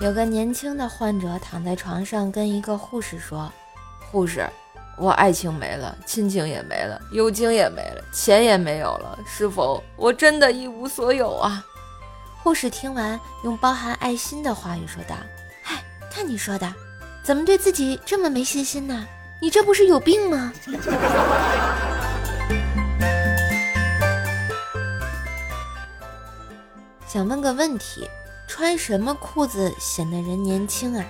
有个年轻的患者躺在床上，跟一个护士说：“护士，我爱情没了，亲情也没了，友情也没了，钱也没有了，是否我真的一无所有啊？”护士听完，用包含爱心的话语说道：“嗨，看你说的，怎么对自己这么没信心呢？你这不是有病吗？”想问个问题，穿什么裤子显得人年轻啊？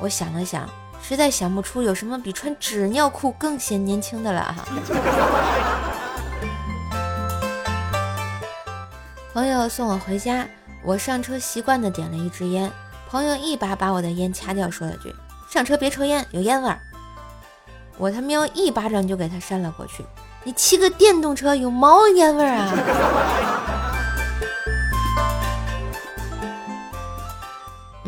我想了想，实在想不出有什么比穿纸尿裤更显年轻的了哈。朋友送我回家，我上车习惯的点了一支烟，朋友一把把我的烟掐掉，说了句：“上车别抽烟，有烟味儿。”我他喵一巴掌就给他扇了过去，你骑个电动车有毛烟味儿啊？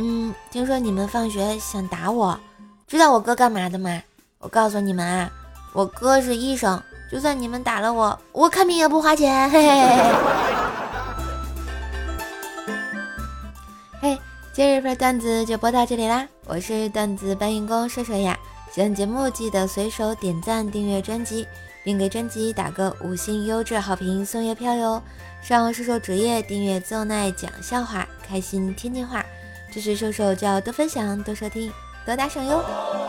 嗯，听说你们放学想打我，知道我哥干嘛的吗？我告诉你们啊，我哥是医生，就算你们打了我，我看病也不花钱。嘿嘿嘿。嘿，今日份段子就播到这里啦，我是段子搬运工射手呀。喜欢节目记得随手点赞、订阅专辑，并给专辑打个五星优质好评送月票哟。上射手主页订阅奏奈讲笑话，开心天津话。支持瘦瘦就要多分享、多收听、多打赏哟！